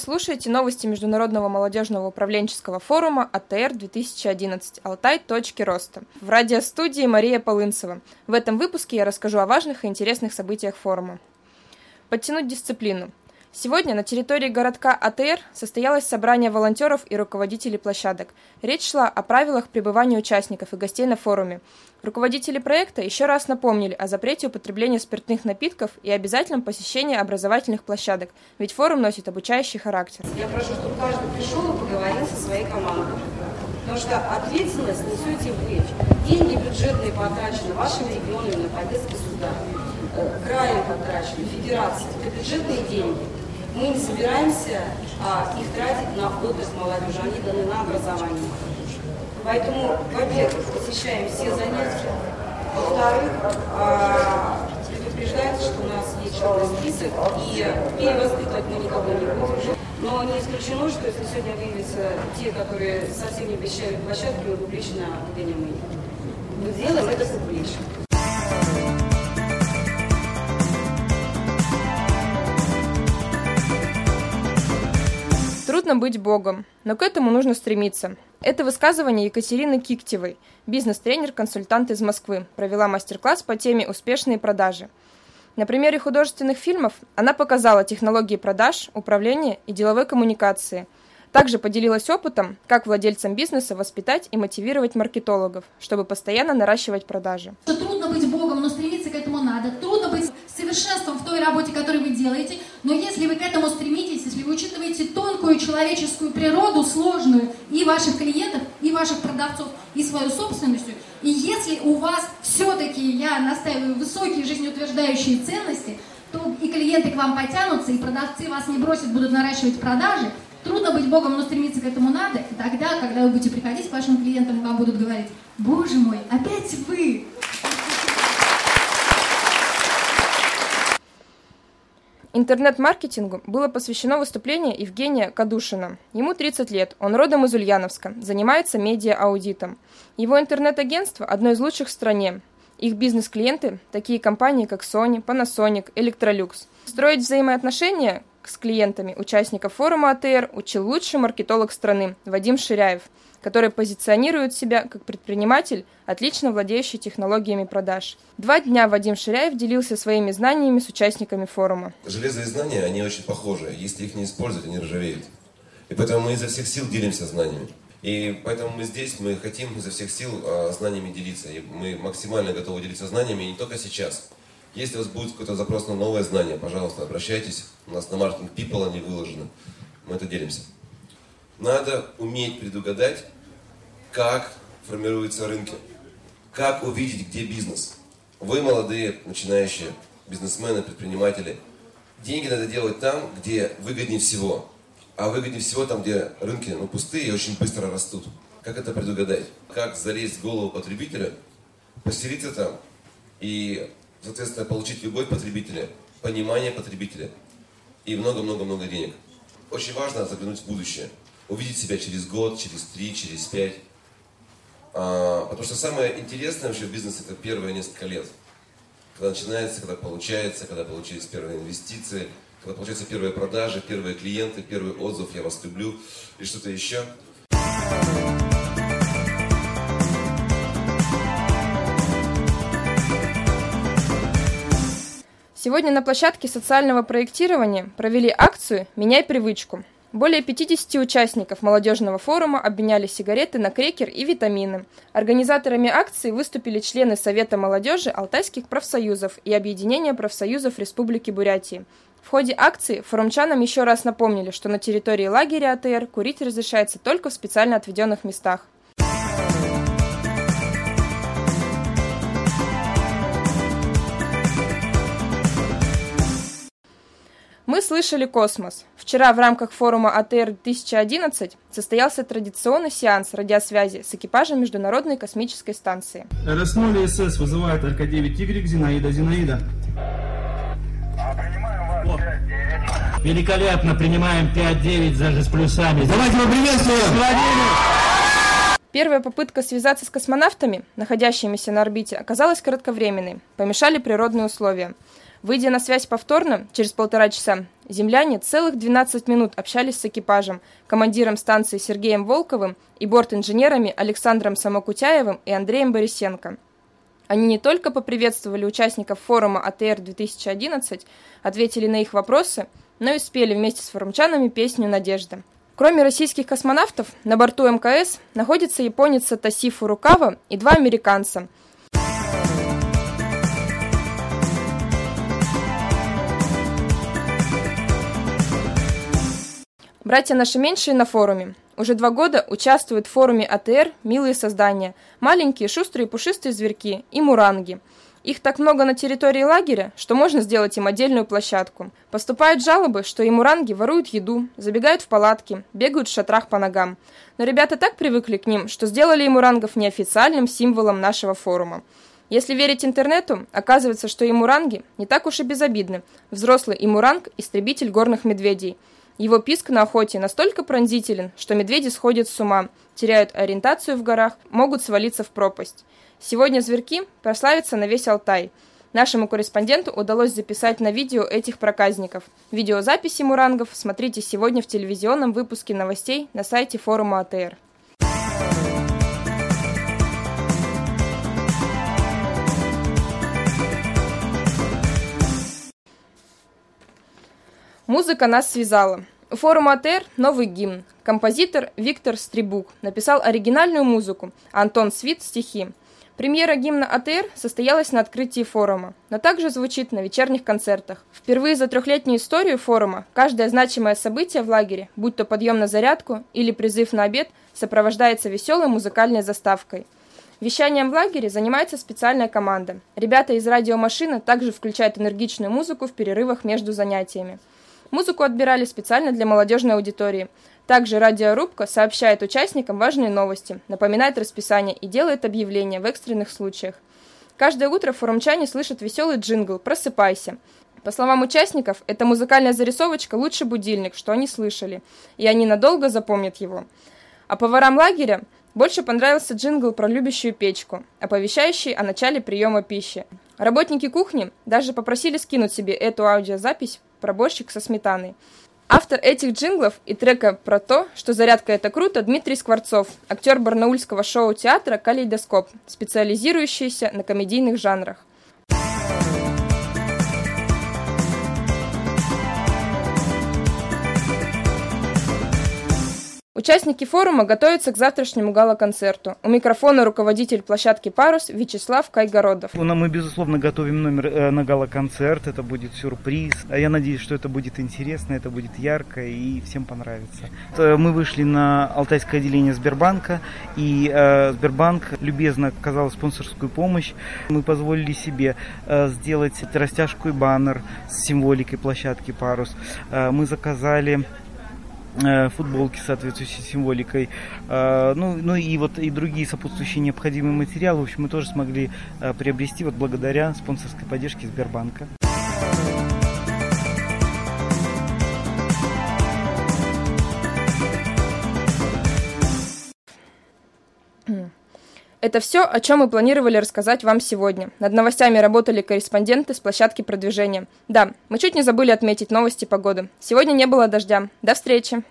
слушаете новости Международного молодежного управленческого форума АТР-2011 «Алтай. Точки роста». В радиостудии Мария Полынцева. В этом выпуске я расскажу о важных и интересных событиях форума. Подтянуть дисциплину. Сегодня на территории городка АТР состоялось собрание волонтеров и руководителей площадок. Речь шла о правилах пребывания участников и гостей на форуме. Руководители проекта еще раз напомнили о запрете употребления спиртных напитков и обязательном посещении образовательных площадок, ведь форум носит обучающий характер. Я прошу, чтобы каждый пришел и поговорил со своей командой. Потому что ответственность несете вы. Деньги бюджетные потрачены вашими регионами на поддержку суда. Э, краем потрачены, федерации. Это бюджетные деньги мы не собираемся а, их тратить на отдых молодежи, они даны на образование. Поэтому, во-первых, посещаем все занятия, во-вторых, а, предупреждается, что у нас есть черный список, и перевоспитывать мы никого не будем. Но не исключено, что если сегодня выявятся те, которые совсем не посещают площадки, мы публично выгоним их. Мы делаем это публично. Трудно быть богом, но к этому нужно стремиться. Это высказывание Екатерины Киктевой, бизнес-тренер-консультант из Москвы, провела мастер-класс по теме «Успешные продажи». На примере художественных фильмов она показала технологии продаж, управления и деловой коммуникации. Также поделилась опытом, как владельцам бизнеса воспитать и мотивировать маркетологов, чтобы постоянно наращивать продажи. Трудно быть богом, но стремиться к этому надо. Трудно быть совершенством в той работе, которую вы делаете, но если вы к этому стремитесь, если вы учитываете тонкую человеческую природу, сложную, и ваших клиентов, и ваших продавцов, и свою собственностью, и если у вас все-таки, я настаиваю, высокие жизнеутверждающие ценности, то и клиенты к вам потянутся, и продавцы вас не бросят, будут наращивать продажи, Трудно быть Богом, но стремиться к этому надо. И тогда, когда вы будете приходить к вашим клиентам, вам будут говорить, Боже мой, опять вы! Интернет-маркетингу было посвящено выступление Евгения Кадушина. Ему 30 лет, он родом из Ульяновска, занимается медиа-аудитом. Его интернет-агентство – одно из лучших в стране. Их бизнес-клиенты – такие компании, как Sony, Panasonic, Electrolux. Строить взаимоотношения с клиентами участников форума АТР учил лучший маркетолог страны Вадим Ширяев – который позиционирует себя как предприниматель, отлично владеющий технологиями продаж. Два дня Вадим Ширяев делился своими знаниями с участниками форума. Железо и знания, они очень похожи. Если их не использовать, они ржавеют. И поэтому мы изо всех сил делимся знаниями. И поэтому мы здесь, мы хотим изо всех сил а, знаниями делиться. И мы максимально готовы делиться знаниями, и не только сейчас. Если у вас будет какой-то запрос на новое знание, пожалуйста, обращайтесь. У нас на Marketing People они выложены. Мы это делимся. Надо уметь предугадать, как формируются рынки, как увидеть, где бизнес. Вы молодые, начинающие бизнесмены, предприниматели. Деньги надо делать там, где выгоднее всего. А выгоднее всего там, где рынки ну, пустые и очень быстро растут. Как это предугадать? Как залезть в голову потребителя, поселиться там и, соответственно, получить любовь потребителя, понимание потребителя и много-много-много денег. Очень важно заглянуть в будущее увидеть себя через год, через три, через пять. А, потому что самое интересное вообще в бизнесе это первые несколько лет. Когда начинается, когда получается, когда получились первые инвестиции, когда получаются первые продажи, первые клиенты, первый отзыв «я вас люблю» и что-то еще. Сегодня на площадке социального проектирования провели акцию «Меняй привычку». Более 50 участников молодежного форума обменяли сигареты на крекер и витамины. Организаторами акции выступили члены Совета молодежи Алтайских профсоюзов и Объединения профсоюзов Республики Бурятии. В ходе акции форумчанам еще раз напомнили, что на территории лагеря АТР курить разрешается только в специально отведенных местах. Слышали космос. Вчера в рамках форума АТР-2011 состоялся традиционный сеанс радиосвязи с экипажем Международной космической станции. РС-0 СС вызывает РК-9Y Зинаида Зинаида. Вот. Великолепно, принимаем 5-9 даже с плюсами. Давайте его приветствуем! Первая попытка связаться с космонавтами, находящимися на орбите, оказалась кратковременной. Помешали природные условия. Выйдя на связь повторно, через полтора часа, земляне целых 12 минут общались с экипажем, командиром станции Сергеем Волковым и бортинженерами Александром Самокутяевым и Андреем Борисенко. Они не только поприветствовали участников форума АТР-2011, ответили на их вопросы, но и спели вместе с форумчанами песню «Надежда». Кроме российских космонавтов, на борту МКС находится японец Тасифу Фурукава и два американца – Братья наши меньшие на форуме. Уже два года участвуют в форуме АТР «Милые создания», маленькие, шустрые, пушистые зверьки и муранги. Их так много на территории лагеря, что можно сделать им отдельную площадку. Поступают жалобы, что и муранги воруют еду, забегают в палатки, бегают в шатрах по ногам. Но ребята так привыкли к ним, что сделали и мурангов неофициальным символом нашего форума. Если верить интернету, оказывается, что и муранги не так уж и безобидны. Взрослый и муранг – истребитель горных медведей – его писк на охоте настолько пронзителен, что медведи сходят с ума, теряют ориентацию в горах, могут свалиться в пропасть. Сегодня зверьки прославятся на весь Алтай. Нашему корреспонденту удалось записать на видео этих проказников. Видеозаписи мурангов смотрите сегодня в телевизионном выпуске новостей на сайте форума АТР. Музыка нас связала. У форума АТР новый гимн. Композитор Виктор Стрибук написал оригинальную музыку, а Антон Свит – стихи. Премьера гимна АТР состоялась на открытии форума, но также звучит на вечерних концертах. Впервые за трехлетнюю историю форума каждое значимое событие в лагере, будь то подъем на зарядку или призыв на обед, сопровождается веселой музыкальной заставкой. Вещанием в лагере занимается специальная команда. Ребята из радиомашины также включают энергичную музыку в перерывах между занятиями. Музыку отбирали специально для молодежной аудитории. Также радиорубка сообщает участникам важные новости, напоминает расписание и делает объявления в экстренных случаях. Каждое утро форумчане слышат веселый джингл «Просыпайся». По словам участников, эта музыкальная зарисовочка – лучший будильник, что они слышали, и они надолго запомнят его. А поварам лагеря больше понравился джингл про любящую печку, оповещающий о начале приема пищи. Работники кухни даже попросили скинуть себе эту аудиозапись проборщик со сметаной. Автор этих джинглов и трека про то, что зарядка это круто, Дмитрий Скворцов, актер барнаульского шоу-театра «Калейдоскоп», специализирующийся на комедийных жанрах. Участники форума готовятся к завтрашнему гала-концерту. У микрофона руководитель площадки «Парус» Вячеслав Кайгородов. Ну, мы, безусловно, готовим номер э, на гала-концерт. Это будет сюрприз. Я надеюсь, что это будет интересно, это будет ярко и всем понравится. Э, мы вышли на Алтайское отделение Сбербанка, и э, Сбербанк любезно оказал спонсорскую помощь. Мы позволили себе сделать растяжку и баннер с символикой площадки «Парус». Мы заказали футболки с соответствующей символикой, э, ну, ну и вот и другие сопутствующие необходимые материалы, в общем, мы тоже смогли э, приобрести вот благодаря спонсорской поддержке Сбербанка. Это все, о чем мы планировали рассказать вам сегодня. Над новостями работали корреспонденты с площадки продвижения. Да, мы чуть не забыли отметить новости погоды. Сегодня не было дождя. До встречи!